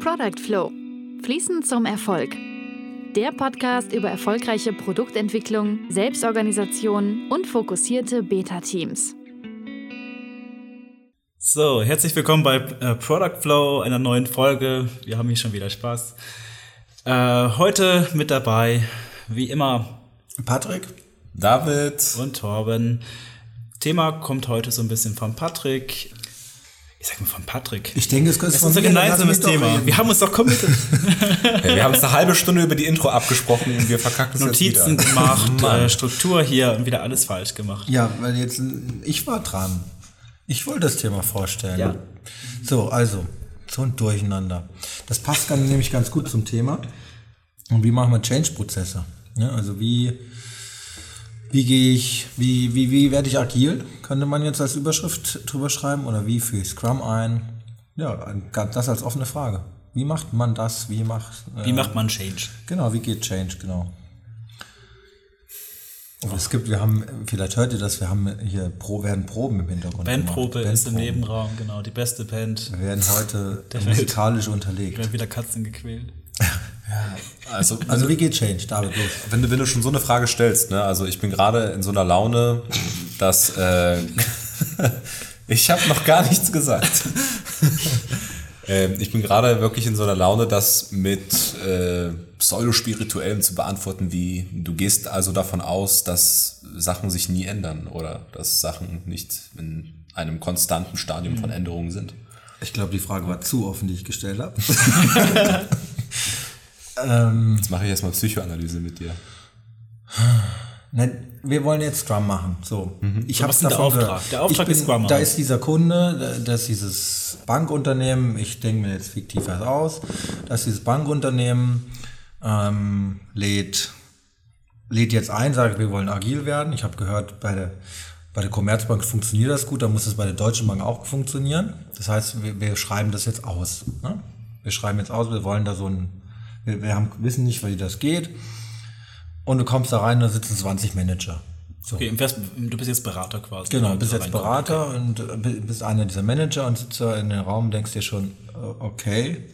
Product Flow. Fließend zum Erfolg. Der Podcast über erfolgreiche Produktentwicklung, Selbstorganisation und fokussierte Beta-Teams. So, herzlich willkommen bei äh, Product Flow, einer neuen Folge. Wir haben hier schon wieder Spaß. Äh, heute mit dabei, wie immer, Patrick, David und Torben. Thema kommt heute so ein bisschen von Patrick. Ich sag mal von Patrick. Ich denke, es könnte Das ist unser gemeinsames Thema. Wir haben uns doch committed. Ja, wir haben uns eine halbe Stunde über die Intro abgesprochen und wir verkacken es Notizen jetzt wieder. gemacht, äh, Struktur hier und wieder alles falsch gemacht. Ja, weil jetzt ich war dran. Ich wollte das Thema vorstellen. Ja. So, also, so ein Durcheinander. Das passt dann nämlich ganz gut zum Thema. Und wie machen wir Change-Prozesse? Ja, also wie, wie gehe ich, wie, wie, wie werde ich agil? Könnte man jetzt als Überschrift drüber schreiben? Oder wie führe ich Scrum ein? Ja, das als offene Frage. Wie macht man das? Wie macht, äh, Wie macht man Change? Genau, wie geht Change, genau. Und es gibt, wir haben, vielleicht hört ihr das, wir haben hier Pro, werden Proben im Hintergrund. Bandprobe ist im. Nebenraum, genau, die beste Band. Wir werden heute musikalisch unterlegt. Werden wieder Katzen gequält. Also, Also wie geht Change? David, los. wenn du, wenn du schon so eine Frage stellst, ne, also ich bin gerade in so einer Laune, dass äh, ich habe noch gar nichts gesagt. ähm, ich bin gerade wirklich in so einer Laune, das mit äh, pseudospirituellem zu beantworten, wie du gehst also davon aus, dass Sachen sich nie ändern oder dass Sachen nicht in einem konstanten Stadium von Änderungen sind. Ich glaube, die Frage war zu offen, die ich gestellt habe. Jetzt mache ich erstmal Psychoanalyse mit dir. Nein, wir wollen jetzt Scrum machen. So, ich So, habe denn der davon Auftrag? gehört. Der Auftrag ich ist Scrum Da ist dieser Kunde, da- das ist dieses Bankunternehmen. Ich denke mir jetzt fiktiv was aus. dass dieses Bankunternehmen ähm, lädt lädt jetzt ein, sagt, wir wollen agil werden. Ich habe gehört, bei der, bei der Commerzbank funktioniert das gut, dann muss es bei der Deutschen Bank auch funktionieren. Das heißt, wir, wir schreiben das jetzt aus. Ne? Wir schreiben jetzt aus, wir wollen da so ein, wir, wir haben, wissen nicht, wie das geht. Und du kommst da rein, da sitzen 20 Manager. So. Okay, du bist jetzt Berater quasi. Genau, Wenn bist du jetzt. Berater und äh, bi- bist einer dieser Manager und sitzt da in den Raum und denkst dir schon, äh, okay,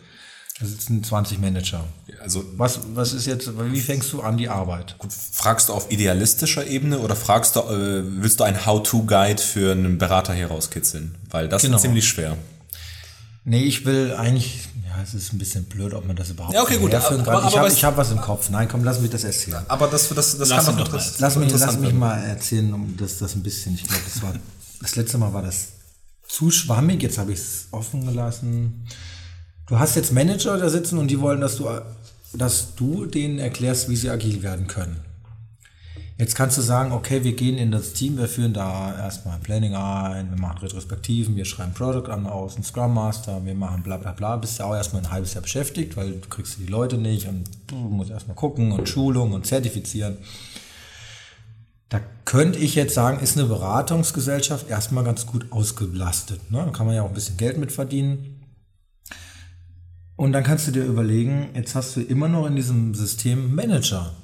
da sitzen 20 Manager. Also Was, was ist jetzt, wie fängst du an die Arbeit? Fragst du auf idealistischer Ebene oder fragst du, äh, willst du ein How-to-Guide für einen Berater hier rauskitzeln? Weil das Genau. ist ziemlich schwer. Nee, ich will eigentlich, ja, es ist ein bisschen blöd, ob man das überhaupt Ja, okay, gut, herführen aber- kann. aber ich habe hab was im Kopf. Nein, komm, lass mich das erzählen. Aber das, das, das Lass kann doch interess- Lass mich, lass mich mal erzählen, um das, das ein bisschen, ich glaube, das war, das letzte Mal war das zu schwammig, jetzt habe ich es offen gelassen. Du hast jetzt Manager da sitzen und die wollen, dass du, dass du denen erklärst, wie sie agil werden können. Jetzt kannst du sagen, okay, wir gehen in das Team, wir führen da erstmal Planning ein, wir machen Retrospektiven, wir schreiben Product an aus, einen Scrum Master, wir machen bla bla bla, bist ja auch erstmal ein halbes Jahr beschäftigt, weil du kriegst die Leute nicht und du musst erstmal gucken und Schulung und zertifizieren. Da könnte ich jetzt sagen, ist eine Beratungsgesellschaft erstmal ganz gut ausgelastet. Ne? Da kann man ja auch ein bisschen Geld mit verdienen. Und dann kannst du dir überlegen, jetzt hast du immer noch in diesem System Manager.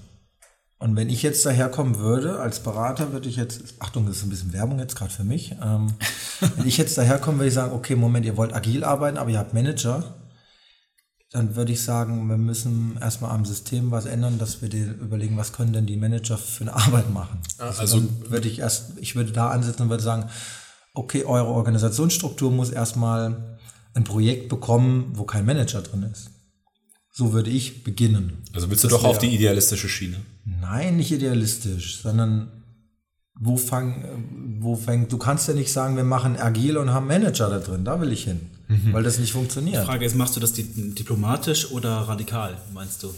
Und wenn ich jetzt daherkommen würde, als Berater würde ich jetzt, Achtung, das ist ein bisschen Werbung jetzt gerade für mich, ähm, wenn ich jetzt daherkommen würde ich sagen, okay, Moment, ihr wollt agil arbeiten, aber ihr habt Manager, dann würde ich sagen, wir müssen erstmal am System was ändern, dass wir dir überlegen, was können denn die Manager für eine Arbeit machen. Also, also- dann würde ich erst, ich würde da ansetzen und würde sagen, okay, eure Organisationsstruktur muss erstmal ein Projekt bekommen, wo kein Manager drin ist. So würde ich beginnen. Also willst du Das doch auf die idealistische Schiene. Nein, nicht idealistisch, sondern wo, fang, wo fängt, du kannst ja nicht sagen, wir machen agil und haben Manager da drin, da will ich hin, weil das nicht Die funktioniert. Frage ist, machst du das di- diplomatisch oder radikal, meinst du?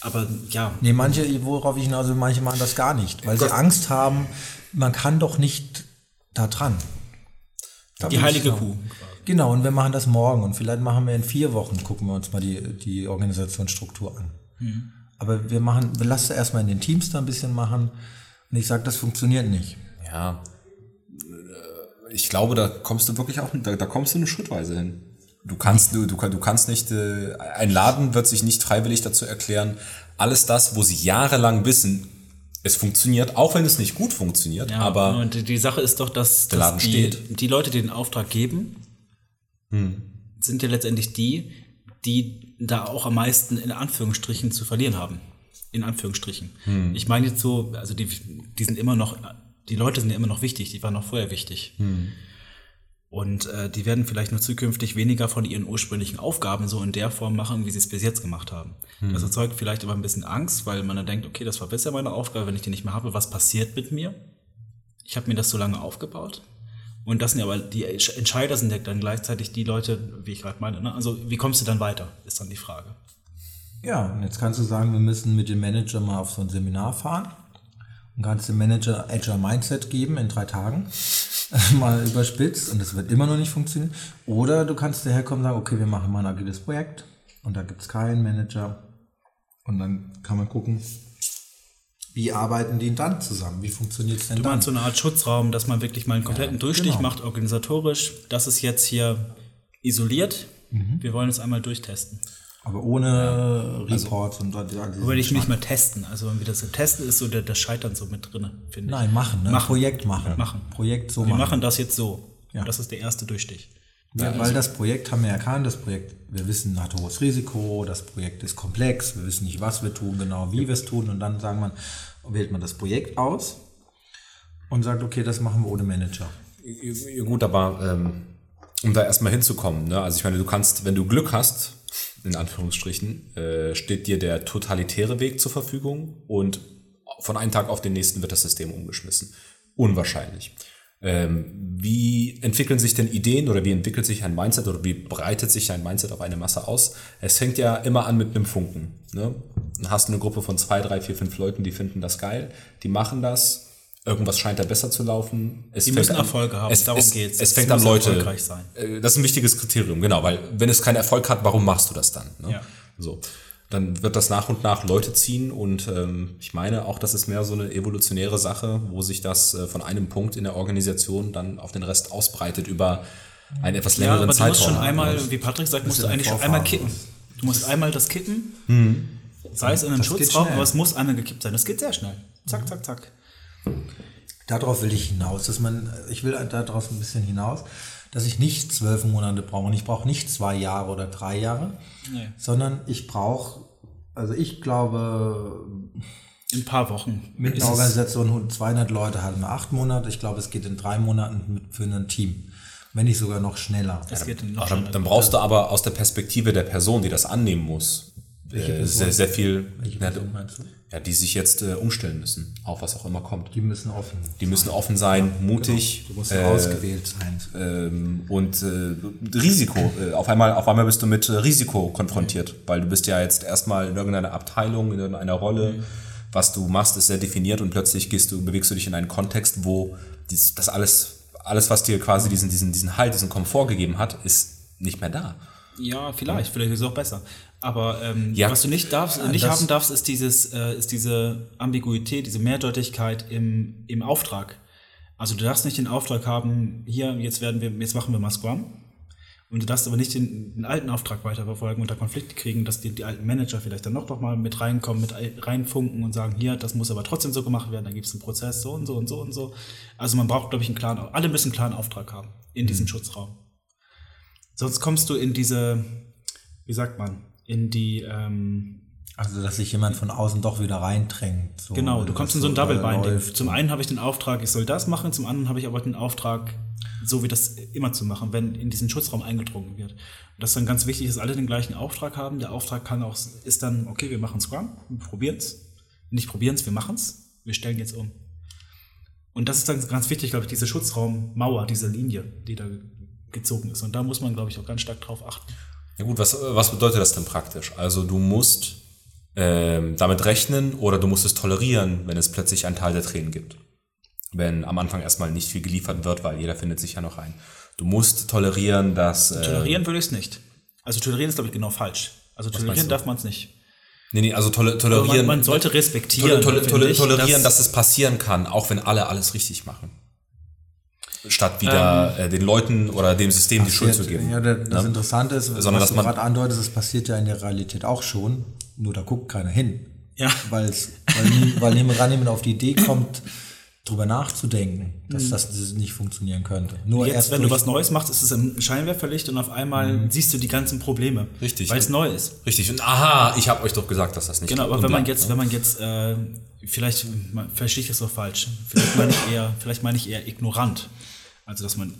Aber ja, Nee, manche, worauf ich hinaus will, manche machen das gar nicht, weil sie Angst haben, man kann doch nicht da dran. Da die heilige. Kuh. Genau, und wir machen das morgen und vielleicht machen wir in vier Wochen, gucken wir uns mal die, die Organisationsstruktur an. Mhm. Aber wir machen, wir lassen erstmal in den Teams da ein bisschen machen und ich sage, das funktioniert nicht. Ja. Ich glaube, da kommst du wirklich auch, da, da kommst du eine Schrittweise hin. Du kannst, du, du, du kannst nicht, äh, ein Laden wird sich nicht freiwillig dazu erklären, alles das, wo sie jahrelang wissen, es funktioniert, auch wenn es nicht gut funktioniert, Ja, aber und die- Sache ist doch, dass, Der dass Laden die, steht. die Leute, die den Auftrag geben, Hm. sind ja letztendlich die, die da auch am meisten in Anführungsstrichen zu verlieren haben. In Anführungsstrichen. Hm. Ich meine jetzt so, also die, die sind immer noch, die Leute sind ja immer noch wichtig, die waren noch vorher wichtig. Hm. Und äh, die werden vielleicht nur zukünftig weniger von ihren ursprünglichen Aufgaben so in der Form machen, wie sie es bis jetzt gemacht haben. Hm. Das erzeugt vielleicht aber ein bisschen Angst, weil man dann denkt, okay, das war bisher meine Aufgabe, wenn ich die nicht mehr habe, was passiert mit mir? Ich habe mir das so lange aufgebaut. Und das sind ja aber die Entscheider sind ja dann gleichzeitig die Leute, wie ich gerade meine. Ne? Also wie kommst du dann weiter, ist dann die Frage. Ja, und jetzt kannst du sagen, wir müssen mit dem Manager mal auf so ein Seminar fahren und kannst dem Manager Agile Mindset geben in drei Tagen. mal überspitzt und das wird immer noch nicht funktionieren. Oder du kannst daherkommen und sagen, okay, wir machen mal ein agiles Projekt und da gibt es keinen Manager. Und dann kann man gucken, wie arbeiten die dann zusammen? Wie funktioniert es denn Du dann? meinst so eine Art Schutzraum, dass man wirklich mal einen kompletten Durchstich genau. macht, organisatorisch. Das ist jetzt hier isoliert. Mhm. Wir wollen es einmal durchtesten. Aber ohne Reports und all Aber diesen ich nicht mal testen. Also wenn wir das so testen, ist so der, das Scheitern so mit drin, finde ich. Nein, machen, ne? Machen. Projekt machen. Machen. Projekt so Wir machen. machen das jetzt so. Ja. Das ist der erste Durchstich. Ja, weil das Projekt haben wir erkannt, das Projekt, wir wissen, hat hohes Risiko, das Projekt ist komplex, wir wissen nicht, was wir tun, genau wie wir es tun und dann sagen man, wählt man das Projekt aus und sagt, okay, das machen wir ohne Manager. Gut, aber ähm, um da erstmal hinzukommen, ne? also ich meine, du kannst, wenn du Glück hast, in Anführungsstrichen, äh, steht dir der totalitäre Weg zur Verfügung und von einem Tag auf den nächsten wird das System umgeschmissen. Unwahrscheinlich. Ähm, wie entwickeln sich denn Ideen oder wie entwickelt sich ein Mindset oder wie breitet sich ein Mindset auf eine Masse aus? Es fängt ja immer an mit einem Funken. Ne? Dann hast du eine Gruppe von zwei, drei, vier, fünf Leuten, die finden das geil, die machen das, irgendwas scheint da besser zu laufen. Es Die müssen an- Erfolge haben, es, darum es, geht's. Es Es fängt an Leute. erfolgreich sein. Äh, Das ist ein wichtiges Kriterium, genau, weil wenn es keinen Erfolg hat, warum machst du das dann? Ne? Ja. So. Dann wird das nach und nach Leute ziehen und ähm, ich meine auch, das ist mehr so eine evolutionäre Sache, wo sich das äh, von einem Punkt in der Organisation dann auf den Rest ausbreitet über einen etwas Ja, längeren aber du Zeitraum. musst schon einmal, wie Patrick sagt, musst du ja eigentlich schon einmal kippen. Du musst einmal das kippen, sei es in einem Schutzraum, aber es muss einmal gekippt sein. Das geht sehr schnell. Zack, zack, zack. Darauf will ich hinaus, dass man, ich will darauf ein bisschen hinaus, dass ich nicht zwölf Monate brauche und ich brauche nicht zwei Jahre oder drei Jahre, Nee. sondern ich brauche, also ich glaube, In ein paar Wochen. Mit einer Organisation 200 Leute halten wir acht Monate. Ich glaube, es geht in drei Monaten für ein Team. Wenn nicht sogar noch schneller. Es geht noch Aber dann, schneller. dann brauchst du aber aus der Perspektive der Person, die das annehmen muss, äh, sehr, sehr viel, Welche ja, Person meinst du? ja, die sich jetzt äh, umstellen müssen, auf was auch immer kommt. Die müssen offen. Die müssen offen sein, mutig, Du musst äh, ausgewählt sein. ähm, und äh, Risiko. Äh, auf einmal, auf einmal bist du mit äh, Risiko konfrontiert, weil du bist ja jetzt erstmal in irgendeiner Abteilung, in irgendeiner Rolle. Was du machst, ist sehr definiert und plötzlich gehst du, bewegst du dich in einen Kontext, wo dies, das alles, alles, was dir quasi diesen, diesen, diesen Halt, diesen Komfort gegeben hat, ist nicht mehr da. Ja, vielleicht, vielleicht ist es auch besser. Aber ähm, Ja. was du nicht darfst, nicht das- haben darfst, ist dieses, äh, ist diese Ambiguität, diese Mehrdeutigkeit im, im Auftrag. Also du darfst nicht den Auftrag haben, hier, jetzt werden wir, jetzt machen wir mal Scrum. Und du darfst aber nicht den, den alten Auftrag weiterverfolgen und da Konflikte kriegen, dass die, die alten Manager vielleicht dann noch, noch mal mit reinkommen, mit ein- reinfunken und sagen, hier, das muss aber trotzdem so gemacht werden, dann gibt es einen Prozess so und so und so und so. Also man braucht, glaube ich, einen klaren, alle müssen einen klaren Auftrag haben in diesem Schutzraum. Sonst kommst du in diese, wie sagt man, in die, ähm, Also, dass sich jemand von außen doch wieder reindrängt. So, genau, du kommst in so ein so Double Binding. läuft. Zum einen habe ich den Auftrag, ich soll das machen, zum anderen habe ich aber den Auftrag, so wie das immer zu machen, wenn in diesen Schutzraum eingedrungen wird. Und das ist dann ganz wichtig, dass alle den gleichen Auftrag haben. Der Auftrag kann auch, ist dann, okay, wir machen Scrum, wir probieren es. Nicht probieren es, wir machen es. Wir stellen jetzt um. Und das ist dann ganz wichtig, glaube ich, diese Schutzraummauer, diese Linie, die da gezogen ist. Und da muss man, glaube ich, auch ganz stark drauf achten. Ja gut, was, was bedeutet das denn praktisch? Also du musst ähm, damit rechnen oder du musst es tolerieren, wenn es plötzlich einen Teil der Tränen gibt. Wenn am Anfang erstmal nicht viel geliefert wird, weil jeder findet sich ja noch ein. Du musst tolerieren, dass... Äh, Tolerieren würde ich es nicht. Also tolerieren ist, glaube ich, genau falsch. Also tolerieren darf man es nicht. nee, nee, also Aber tolerieren... man, man sollte respektieren. Tol tol tol tolerieren, dass, es passieren kann, auch wenn alle alles richtig machen. Statt wieder äh, den Leuten oder dem System die Schuld zu geben. Ja, das Ne? Interessante ist, Sondern, was dass du man- gerade andeutest, es passiert ja in der Realität auch schon, nur da guckt keiner hin. Ja. Weil's, weil, nie, weil niemand auf die Idee kommt, drüber nachzudenken, dass das nicht funktionieren könnte. Nur Jetzt, erst wenn du was Neues machst, ist es ein Scheinwerferlicht und auf einmal siehst du die ganzen Probleme. Richtig. Weil es neu ist. Richtig. Und aha, ich habe euch doch gesagt, dass das nicht Genau, aber wenn man jetzt, wenn man jetzt, äh, vielleicht verstehe ich das so falsch. Vielleicht meine ich eher, vielleicht meine ich eher ignorant. Also, dass man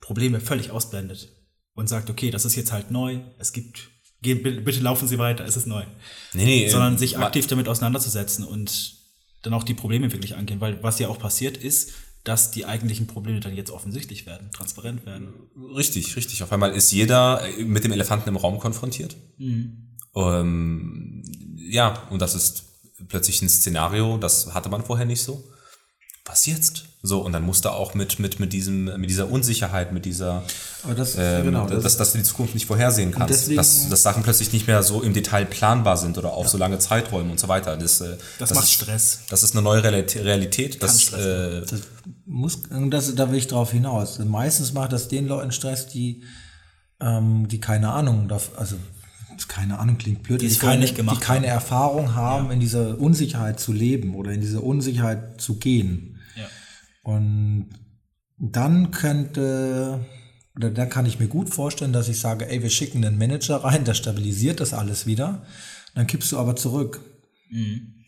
Probleme völlig ausblendet und sagt, okay, das ist jetzt halt neu, es gibt, geh, bitte, laufen Sie weiter, es ist neu. Nee, nee, Sondern äh, sich aktiv damit auseinanderzusetzen und dann auch die Probleme wirklich angehen. Weil was ja auch passiert ist, dass die eigentlichen Probleme dann jetzt offensichtlich werden, transparent werden. Richtig, richtig. Auf einmal ist jeder äh, mit dem Elefanten im Raum konfrontiert. Ähm, ja, und das ist plötzlich ein Szenario, das hatte man vorher nicht so. Was jetzt? So, und dann musste auch mit, mit, mit, diesem, mit dieser Unsicherheit, mit dieser, Aber das, ähm, genau, das, dass, dass du die Zukunft nicht vorhersehen kannst. deswegen- dass, dass Sachen plötzlich nicht mehr so im Detail planbar sind oder auf so lange Zeiträume und so weiter. Das, äh, Das macht ist, Stress. Das ist eine neue Realität. Das, Stress äh, das muss, das, da will ich drauf hinaus. Meistens macht das den Leuten Stress, die, ähm, die keine Ahnung, also keine Ahnung klingt blöd, Die die, keine, nicht gemacht die keine Erfahrung haben, in dieser Unsicherheit zu leben oder in dieser Unsicherheit zu gehen. Und dann könnte, oder da kann ich mir gut vorstellen, dass ich sage, ey, wir schicken einen Manager rein, der stabilisiert das alles wieder. Dann kippst du aber zurück.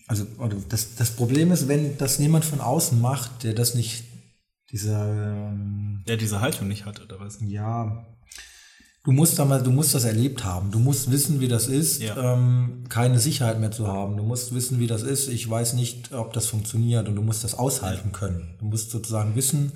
Also oder das, das Problem ist, wenn das niemand von außen macht, der das nicht, dieser, ähm, Der diese Haltung nicht hat, oder was? ja, du musst da mal, du musst das erlebt haben. Du musst wissen, wie das ist, Ja. ähm, keine Sicherheit mehr zu haben. Du musst wissen, wie das ist. Ich weiß nicht, ob das funktioniert und du musst das aushalten können. Du musst sozusagen wissen,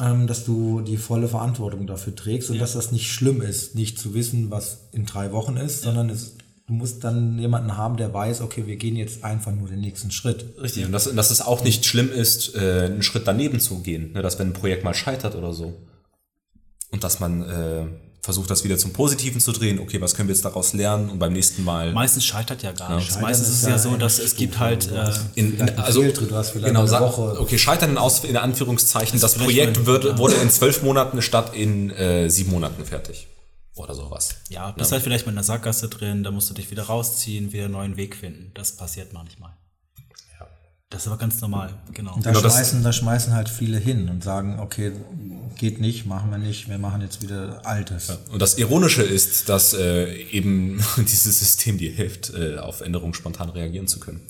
ähm, dass du die volle Verantwortung dafür trägst und dass das nicht schlimm ist, nicht zu wissen, was in drei Wochen ist, sondern es, du musst dann jemanden haben, der weiß, okay, wir gehen jetzt einfach nur den nächsten Schritt. Richtig, und dass, dass es auch nicht schlimm ist, äh, einen Schritt daneben zu gehen. Ne? Dass wenn ein Projekt mal scheitert oder so. Und dass man äh, versucht, das wieder zum Positiven zu drehen. Okay, was können wir jetzt daraus lernen und beim nächsten Mal. Meistens scheitert ja gar nichts. Scheitern Meistens ist es ja ja so, dass es gibt halt. Äh, in, in, also, du hast vielleicht genau, eine sag- Woche. Okay, scheitern in, Aus, in Anführungszeichen. Das vielleicht Projekt wird, wurde in zwölf Monaten statt in äh, sieben Monaten fertig. Oder sowas. ja, bist halt vielleicht mit einer Sackgasse drin, da musst du dich wieder rausziehen, wieder einen neuen Weg finden. Das passiert manchmal. Das ist aber ganz normal, genau. Und da, Genau, das- schmeißen, da schmeißen halt viele hin und sagen, okay, geht nicht, machen wir nicht, wir machen jetzt wieder Altes. Und das Ironische ist, dass äh, eben dieses System dir hilft, äh, auf Änderungen spontan reagieren zu können.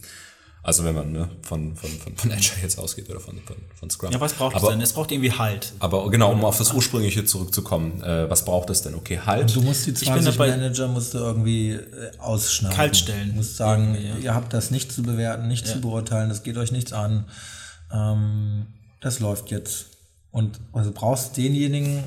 Also wenn man ne, von, von, von, von Agile jetzt ausgeht oder von, von, von Scrum. Ja, was braucht es aber, denn? Es braucht irgendwie Halt. Aber genau, um auf das Ursprüngliche zurückzukommen, äh, was braucht es denn? Okay, halt. Du musst die bin 20 dabei- Manager musst du irgendwie äh, ausschneiden. Kaltstellen. Du musst sagen, ja. ihr habt das nicht zu bewerten, nicht zu beurteilen, das geht euch nichts an. Ähm, das läuft jetzt. Und also brauchst denjenigen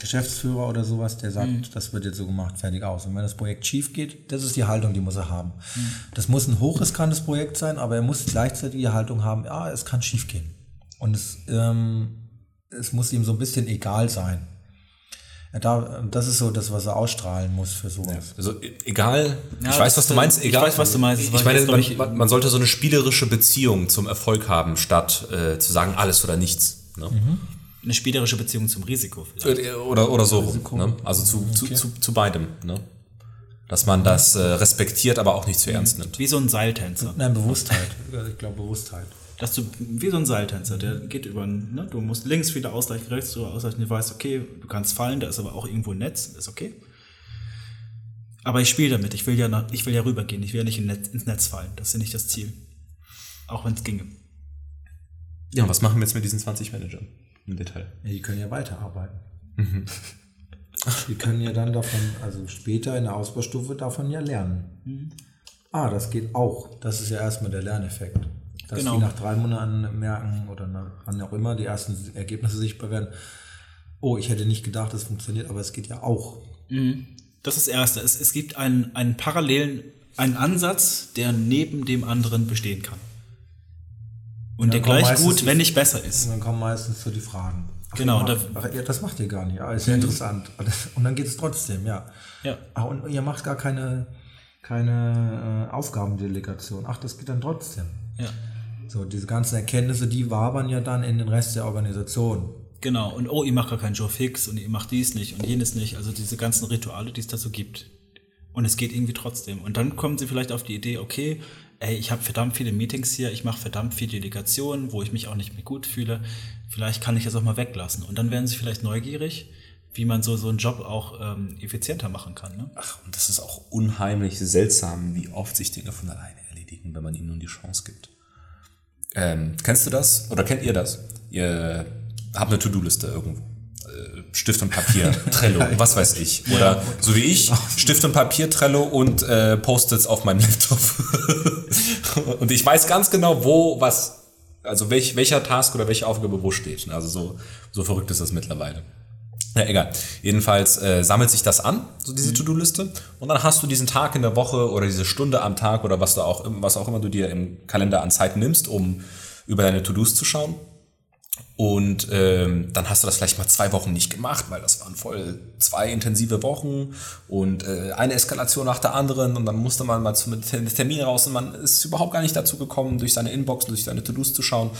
Geschäftsführer oder sowas, der sagt, Mhm. das wird jetzt so gemacht, fertig aus. Und wenn das Projekt schief geht, das ist die Haltung, die muss er haben. Mhm. Das muss ein hochriskantes Projekt sein, aber er muss gleichzeitig die Haltung haben, ja, es kann schief gehen. Und es, ähm, es muss ihm so ein bisschen egal sein. Ja, da, das ist so das, was er ausstrahlen muss für sowas. Also e- egal, Ja, ich weiß, was du meinst, ich egal. weiß, was du meinst. Ich war meine, man, ich, man, sollte so eine spielerische Beziehung zum Erfolg haben, statt äh, zu sagen, alles oder nichts. Ne? Eine spielerische Beziehung zum Risiko vielleicht. Äh, Oder, oder so rum. Ne? Also zu, zu, zu, zu beidem. Ne? Dass man das äh, respektiert, aber auch nicht zu ernst nimmt. Wie so ein Seiltänzer. Nein, Bewusstheit. Ich glaube Bewusstheit. Dass du, wie so ein Seiltänzer, der geht über, ne, du musst links wieder ausgleichen, rechts wieder ausgleichen, du weißt, okay, du kannst fallen, da ist aber auch irgendwo ein Netz, ist okay. Aber ich spiele damit, ich will ja, nach, ich will ja rübergehen, ich will ja nicht in Netz, ins Netz fallen, das ist ja nicht das Ziel. Auch wenn es ginge. Ja, was machen wir jetzt mit diesen 20 Managern im Detail? Ja, die können ja weiterarbeiten. Die können ja dann davon, also später in der Ausbaustufe davon ja lernen. Ah, das geht auch. Das ist ja erstmal der Lerneffekt. Dass Genau. die nach drei Monaten merken oder nach wann auch immer die ersten Ergebnisse sichtbar werden. Oh, ich hätte nicht gedacht, das funktioniert, aber es geht ja auch. Das ist das Erste. Es, es gibt einen, einen parallelen, einen Ansatz, der neben dem anderen bestehen kann. Und der gleich gut, wenn nicht besser ist. Und dann kommen meistens so die Fragen. Ach, Genau, macht- ach, ja, das macht ihr gar nicht. Ah, ist ja interessant. Und dann geht es trotzdem, ja. Ja. Ach, und ihr macht gar keine, keine äh, Aufgabendelegation. Ach, das geht dann trotzdem. Ja. So, diese ganzen Erkenntnisse, die wabern ja dann in den Rest der Organisation. Genau, und oh, ihr macht gar keinen Joe Fix und ihr macht dies nicht und jenes nicht. Also diese ganzen Rituale, die es da so gibt. Und es geht irgendwie trotzdem. Und dann kommen sie vielleicht auf die Idee, okay, ey, ich habe verdammt viele Meetings hier, ich mache verdammt viele Delegationen, wo ich mich auch nicht mehr gut fühle. Vielleicht kann ich das auch mal weglassen. Und dann werden sie vielleicht neugierig, wie man so, so einen Job auch ähm, effizienter machen kann. Ne? Ach, und das ist auch unheimlich seltsam, wie oft sich Dinge von alleine erledigen, wenn man ihnen nun die Chance gibt. Ähm, kennst du das? Oder kennt ihr das? Ihr habt eine To-Do-Liste irgendwo. Äh, Stift und Papier, Trello, was weiß ich. Oder so wie ich, Stift und Papier, Trello und äh, Post-its auf meinem Laptop. und ich weiß ganz genau, wo was, also welch, welcher Task oder welche Aufgabe wo steht. Also so, so verrückt ist das mittlerweile. Ja, egal. Jedenfalls äh, sammelt sich das an, so diese To-Do-Liste, und dann hast du diesen Tag in der Woche oder diese Stunde am Tag oder was du auch, was auch immer du dir im Kalender an Zeit nimmst, um über deine To-Dos zu schauen. Und ähm, dann hast du das vielleicht mal zwei Wochen nicht gemacht, weil das waren voll zwei intensive Wochen und äh, eine Eskalation nach der anderen und dann musste man mal zum Termin raus und man ist überhaupt gar nicht dazu gekommen, durch seine Inbox, durch seine To-Dos zu schauen.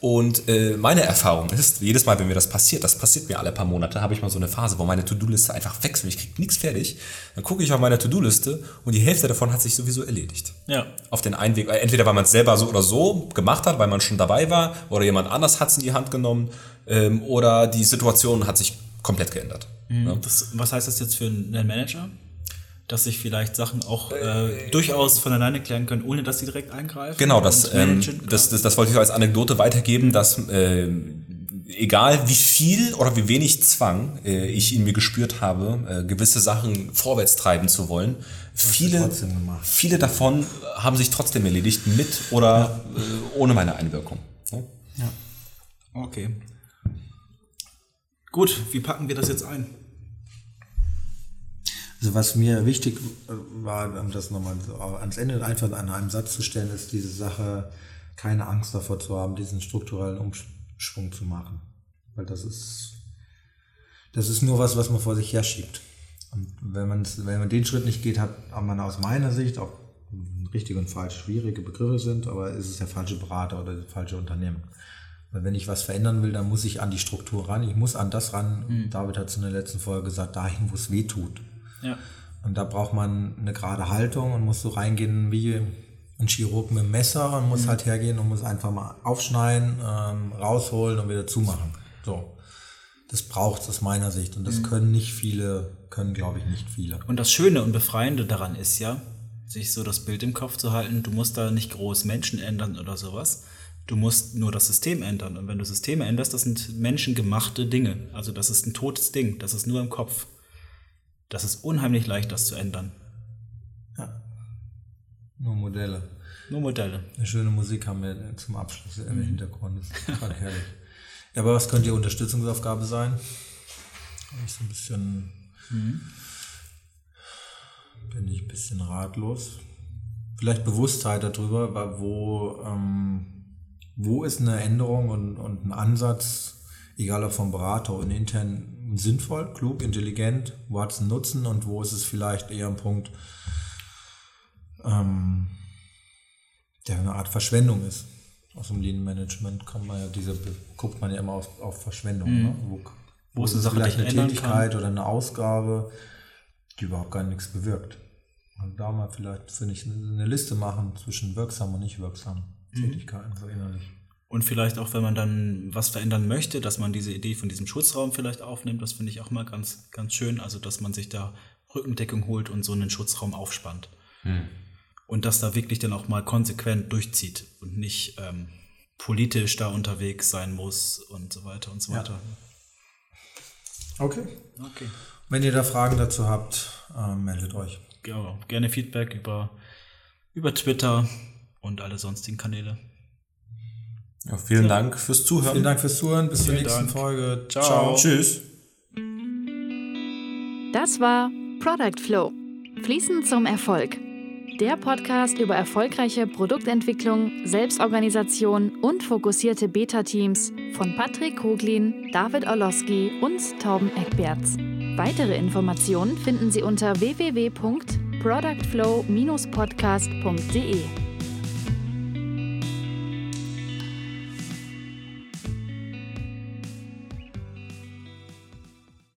Und äh, meine Erfahrung ist, jedes Mal, wenn mir das passiert, das passiert mir alle paar Monate, habe ich mal so eine Phase, wo meine To-Do-Liste einfach wächst und ich kriege nichts fertig. Dann gucke ich auf meine To-Do-Liste und die Hälfte davon hat sich sowieso erledigt. Ja. Auf den Einweg, äh, entweder weil man es selber so oder so gemacht hat, weil man schon dabei war, oder jemand anders hat es in die Hand genommen, ähm, oder die Situation hat sich komplett geändert. Ja. Das, was heißt das jetzt für einen Manager? Dass sich vielleicht Sachen auch äh, durchaus von alleine klären können, ohne dass sie direkt eingreifen. Genau, das, ähm, das, das, das wollte ich als Anekdote weitergeben, dass äh, egal wie viel oder wie wenig Zwang äh, ich in mir gespürt habe, äh, gewisse Sachen vorwärts treiben zu wollen, viele, viele davon haben sich trotzdem erledigt, mit oder äh, ohne meine Einwirkung. Ja? Okay. Gut, wie packen wir das jetzt ein? Also was mir wichtig äh, war, um das nochmal so ans Ende einfach an einem Satz zu stellen, ist diese Sache, keine Angst davor zu haben, diesen strukturellen Umschwung zu machen. Weil das ist, das ist nur was, was man vor sich herschiebt. Und wenn man, wenn man den Schritt nicht geht, hat man aus meiner Sicht, auch richtig und falsch schwierige Begriffe sind, aber ist es der falsche Berater oder das falsche Unternehmen. Weil wenn ich was verändern will, dann muss ich an die Struktur ran. Ich muss an das ran. David hat es in der letzten Folge gesagt, dahin, wo es weh tut. Ja. Und da braucht man eine gerade Haltung und muss so reingehen wie ein Chirurg mit dem Messer und muss halt hergehen und muss einfach mal aufschneiden, ähm, rausholen und wieder zumachen. So. Das braucht es aus meiner Sicht. Und das können nicht viele, können glaube ich nicht viele. Und das Schöne und Befreiende daran ist ja, sich so das Bild im Kopf zu halten, du musst da nicht groß Menschen ändern oder sowas. Du musst nur das System ändern. Und wenn du Systeme änderst, das sind menschengemachte Dinge. Also das ist ein totes Ding. Das ist nur im Kopf. Das ist unheimlich leicht, das zu ändern. Ja. Nur Modelle. Nur Modelle. Eine schöne Musik haben wir zum Abschluss im Hintergrund. Das ist gerade herrlich. Ja, aber was könnte die Unterstützungsaufgabe sein? Bin ich so ein bisschen, bin ich ein bisschen ratlos. Vielleicht Bewusstheit darüber, wo, ähm, wo ist eine Änderung und, und ein Ansatz, egal ob vom Berater und intern, sinnvoll, klug, intelligent, wo hat es einen Nutzen und wo ist es vielleicht eher ein Punkt, ähm, der eine Art Verschwendung ist. Aus dem Lean Management kommt man ja diese, guckt man ja immer auf, auf Verschwendung. Ne? Wo, Wo es eine ist Sache, vielleicht eine Tätigkeit oder eine Ausgabe, die überhaupt gar nichts bewirkt. Und da mal vielleicht, finde ich, eine Liste machen zwischen wirksam und nicht wirksamen Mhm. Tätigkeiten, so innerlich. Und vielleicht auch, wenn man dann was verändern möchte, dass man diese Idee von diesem Schutzraum vielleicht aufnimmt, das finde ich auch mal ganz, ganz schön. Also, dass man sich da Rückendeckung holt und so einen Schutzraum aufspannt. Und das da wirklich dann auch mal konsequent durchzieht und nicht ähm, politisch da unterwegs sein muss und so weiter und so Ja. weiter. Okay. Okay. Wenn ihr da Fragen dazu habt, äh, meldet euch. Ja, gerne Feedback über, über Twitter und alle sonstigen Kanäle. Ja, vielen Dank fürs Zuhören. Vielen Dank fürs Zuhören. Bis zur Vielen nächsten Dank. Folge. Ciao. Tschüss. Das war Product Flow. Fließend zum Erfolg. Der Podcast über erfolgreiche Produktentwicklung, Selbstorganisation und fokussierte Beta-Teams von Patrick Koglin, David Orlowski und Torben Eckberts. Weitere Informationen finden Sie unter www.productflow-podcast.de.